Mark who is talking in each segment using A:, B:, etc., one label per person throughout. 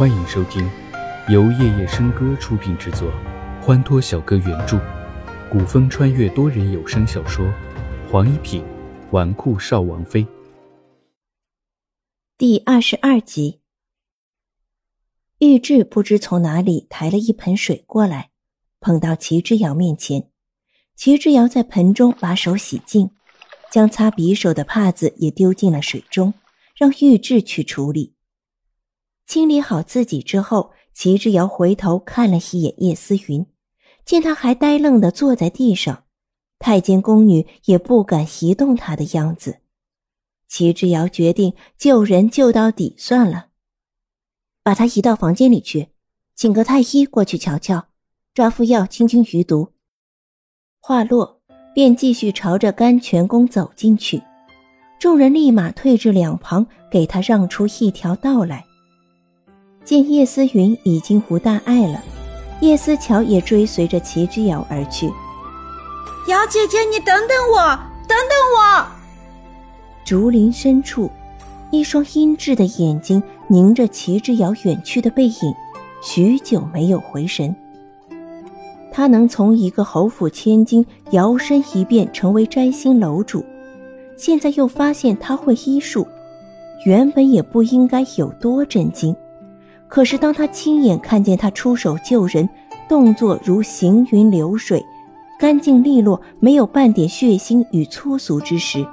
A: 欢迎收听由夜夜笙歌出品制作，欢脱小哥原著，古风穿越多人有声小说《黄一品纨绔少王妃》
B: 第二十二集。玉质不知从哪里抬了一盆水过来，捧到齐之遥面前。齐之遥在盆中把手洗净，将擦匕首的帕子也丢进了水中，让玉质去处理。清理好自己之后，齐之遥回头看了一眼叶思云，见他还呆愣的坐在地上，太监宫女也不敢移动他的样子。齐之遥决定救人救到底算了，把他移到房间里去，请个太医过去瞧瞧，抓副药清清余毒。话落，便继续朝着甘泉宫走进去，众人立马退至两旁，给他让出一条道来。见叶思云已经无大碍了，叶思乔也追随着齐之遥而去。
C: 姚姐姐，你等等我，等等我！
B: 竹林深处，一双阴鸷的眼睛凝着齐之遥远去的背影，许久没有回神。他能从一个侯府千金摇身一变成为摘星楼主，现在又发现他会医术，原本也不应该有多震惊。可是，当他亲眼看见他出手救人，动作如行云流水，干净利落，没有半点血腥与粗俗之时，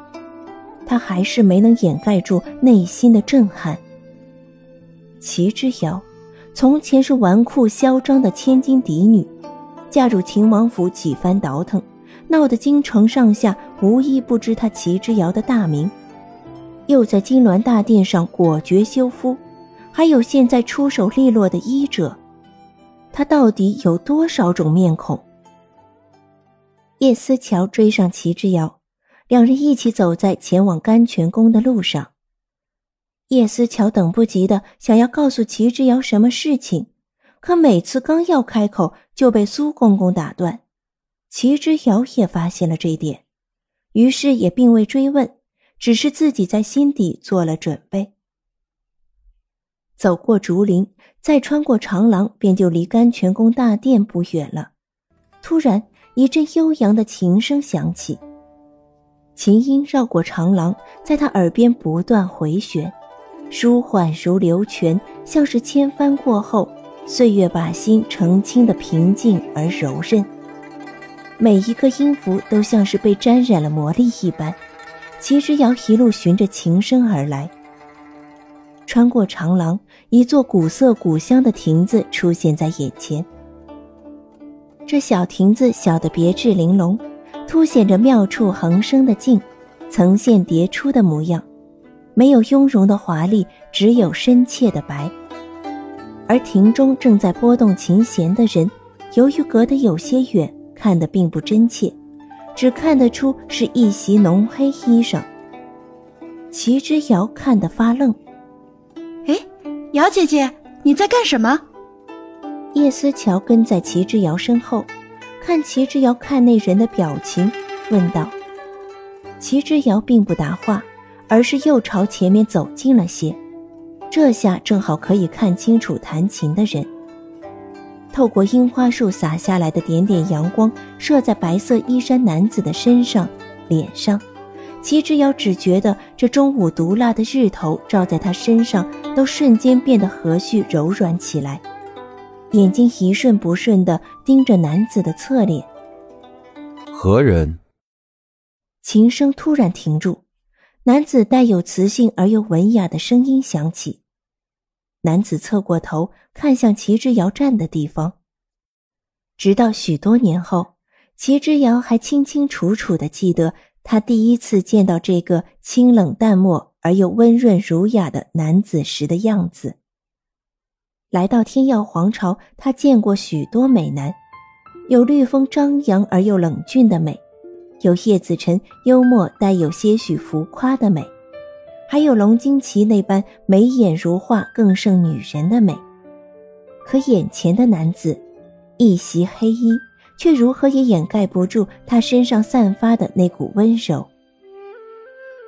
B: 他还是没能掩盖住内心的震撼。齐之遥，从前是纨绔嚣张的千金嫡女，嫁入秦王府几番倒腾，闹得京城上下无一不知他齐之遥的大名，又在金銮大殿上果决休夫。还有现在出手利落的医者，他到底有多少种面孔？叶思乔追上齐之遥，两人一起走在前往甘泉宫的路上。叶思乔等不及的想要告诉齐之遥什么事情，可每次刚要开口就被苏公公打断。齐之遥也发现了这一点，于是也并未追问，只是自己在心底做了准备。走过竹林，再穿过长廊，便就离甘泉宫大殿不远了。突然，一阵悠扬的琴声响起，琴音绕过长廊，在他耳边不断回旋，舒缓如流泉，像是千帆过后，岁月把心澄清的平静而柔韧。每一个音符都像是被沾染了魔力一般。齐之遥一路循着琴声而来。穿过长廊，一座古色古香的亭子出现在眼前。这小亭子小得别致玲珑，凸显着妙处横生的静，层线叠出的模样，没有雍容的华丽，只有深切的白。而亭中正在拨动琴弦的人，由于隔得有些远，看得并不真切，只看得出是一袭浓黑衣裳。齐之遥看得发愣。
C: 姚姐姐，你在干什么？
B: 叶思乔跟在齐之遥身后，看齐之遥看那人的表情，问道。齐之遥并不答话，而是又朝前面走近了些，这下正好可以看清楚弹琴的人。透过樱花树洒下来的点点阳光，射在白色衣衫男子的身上、脸上。齐之遥只觉得这中午毒辣的日头照在他身上，都瞬间变得和煦柔软起来，眼睛一瞬不瞬地盯着男子的侧脸。
D: 何人？
B: 琴声突然停住，男子带有磁性而又文雅的声音响起。男子侧过头看向齐之遥站的地方，直到许多年后，齐之遥还清清楚楚地记得。他第一次见到这个清冷淡漠而又温润儒雅的男子时的样子。来到天耀皇朝，他见过许多美男，有绿风张扬而又冷峻的美，有叶子辰幽默带有些许浮夸的美，还有龙惊奇那般眉眼如画更胜女人的美。可眼前的男子，一袭黑衣。却如何也掩盖不住他身上散发的那股温柔。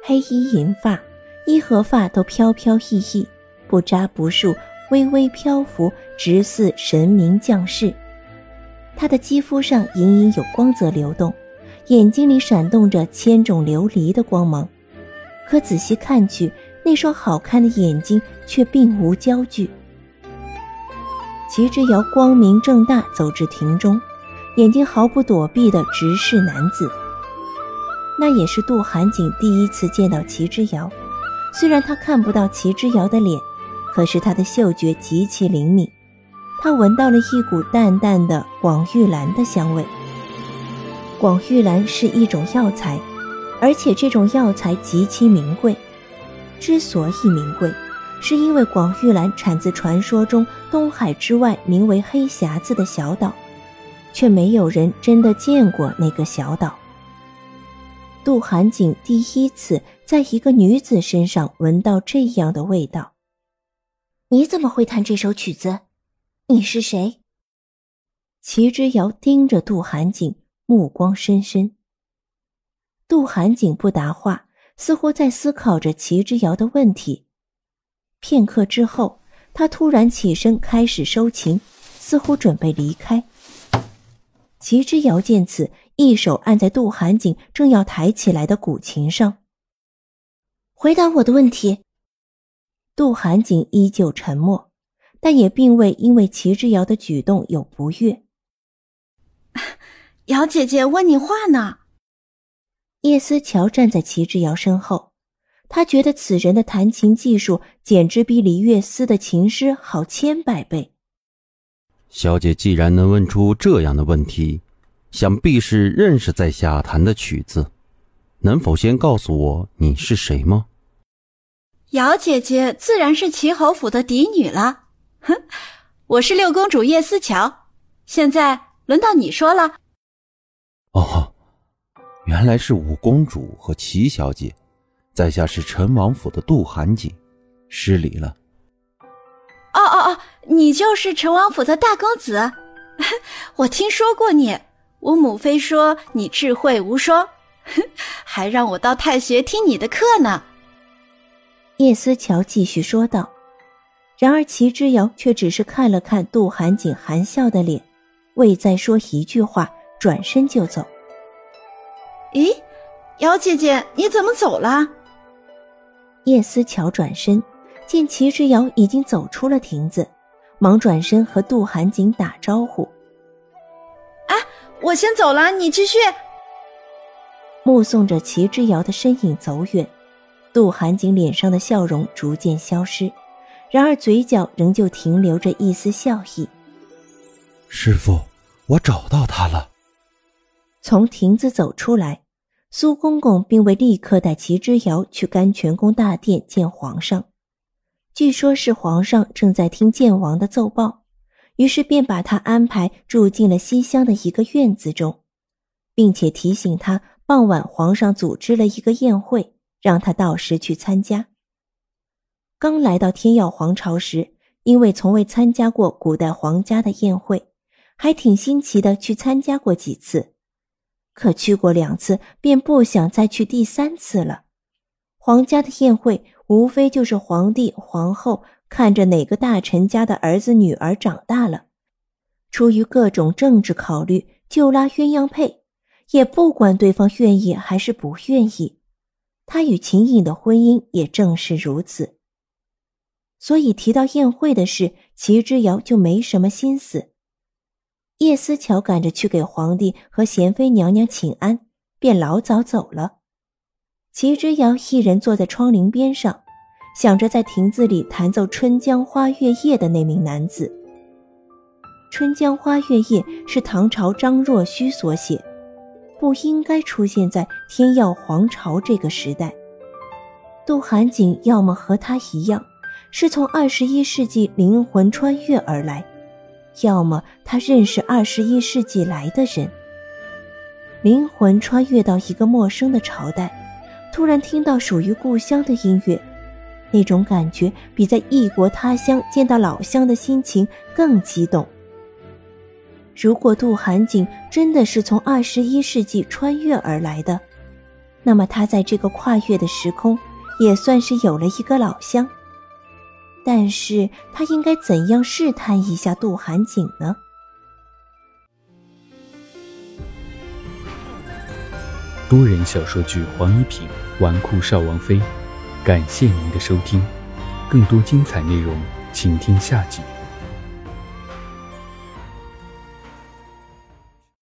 B: 黑衣银发，衣和发都飘飘逸逸，不扎不束，微微漂浮，直似神明降世。他的肌肤上隐隐有光泽流动，眼睛里闪动着千种琉璃的光芒。可仔细看去，那双好看的眼睛却并无焦距。齐之遥光明正大走至庭中，眼睛毫不躲避地直视男子。那也是杜寒景第一次见到齐之遥，虽然他看不到齐之遥的脸，可是他的嗅觉极其灵敏，他闻到了一股淡淡的广玉兰的香味。广玉兰是一种药材，而且这种药材极其名贵。之所以名贵。是因为广玉兰产自传说中东海之外名为黑匣子的小岛，却没有人真的见过那个小岛。杜寒景第一次在一个女子身上闻到这样的味道。
E: 你怎么会弹这首曲子？你是谁？
B: 齐之遥盯着杜寒景，目光深深。杜寒景不答话，似乎在思考着齐之遥的问题。片刻之后，他突然起身，开始收琴，似乎准备离开。齐之遥见此，一手按在杜寒景正要抬起来的古琴上。
E: 回答我的问题。
B: 杜寒景依旧沉默，但也并未因为齐之遥的举动有不悦。
C: 姚姐姐问你话呢。
B: 叶思乔站在齐之遥身后。他觉得此人的弹琴技术简直比李月思的琴师好千百倍。
D: 小姐既然能问出这样的问题，想必是认识在下弹的曲子。能否先告诉我你是谁吗？
C: 姚姐姐自然是齐侯府的嫡女了。哼，我是六公主叶思乔。现在轮到你说了。
D: 哦，原来是五公主和齐小姐。在下是陈王府的杜寒锦，失礼了。
C: 哦哦哦，你就是陈王府的大公子，我听说过你。我母妃说你智慧无双，还让我到太学听你的课呢。
B: 叶思乔继续说道。然而齐之遥却只是看了看杜寒景含笑的脸，未再说一句话，转身就走。
C: 咦，姚姐姐，你怎么走了？
B: 叶思乔转身，见齐之遥已经走出了亭子，忙转身和杜寒景打招呼：“
C: 啊，我先走了，你继续。”
B: 目送着齐之遥的身影走远，杜寒景脸上的笑容逐渐消失，然而嘴角仍旧停留着一丝笑意。
D: 师傅，我找到他了。
B: 从亭子走出来。苏公公并未立刻带齐之遥去甘泉宫大殿见皇上，据说是皇上正在听剑王的奏报，于是便把他安排住进了西厢的一个院子中，并且提醒他傍晚皇上组织了一个宴会，让他到时去参加。刚来到天耀皇朝时，因为从未参加过古代皇家的宴会，还挺新奇的，去参加过几次。可去过两次，便不想再去第三次了。皇家的宴会无非就是皇帝、皇后看着哪个大臣家的儿子、女儿长大了，出于各种政治考虑，就拉鸳鸯配，也不管对方愿意还是不愿意。他与秦颖的婚姻也正是如此。所以提到宴会的事，齐之遥就没什么心思。叶思乔赶着去给皇帝和贤妃娘娘请安，便老早走了。齐之遥一人坐在窗棂边上，想着在亭子里弹奏《春江花月夜》的那名男子。《春江花月夜》是唐朝张若虚所写，不应该出现在天耀皇朝这个时代。杜寒景要么和他一样，是从二十一世纪灵魂穿越而来。要么他认识二十一世纪来的人，灵魂穿越到一个陌生的朝代，突然听到属于故乡的音乐，那种感觉比在异国他乡见到老乡的心情更激动。如果杜寒景真的是从二十一世纪穿越而来的，那么他在这个跨越的时空，也算是有了一个老乡。但是他应该怎样试探一下杜寒景呢？
A: 多人小说剧《黄一平纨绔少王妃》，感谢您的收听，更多精彩内容，请听下集。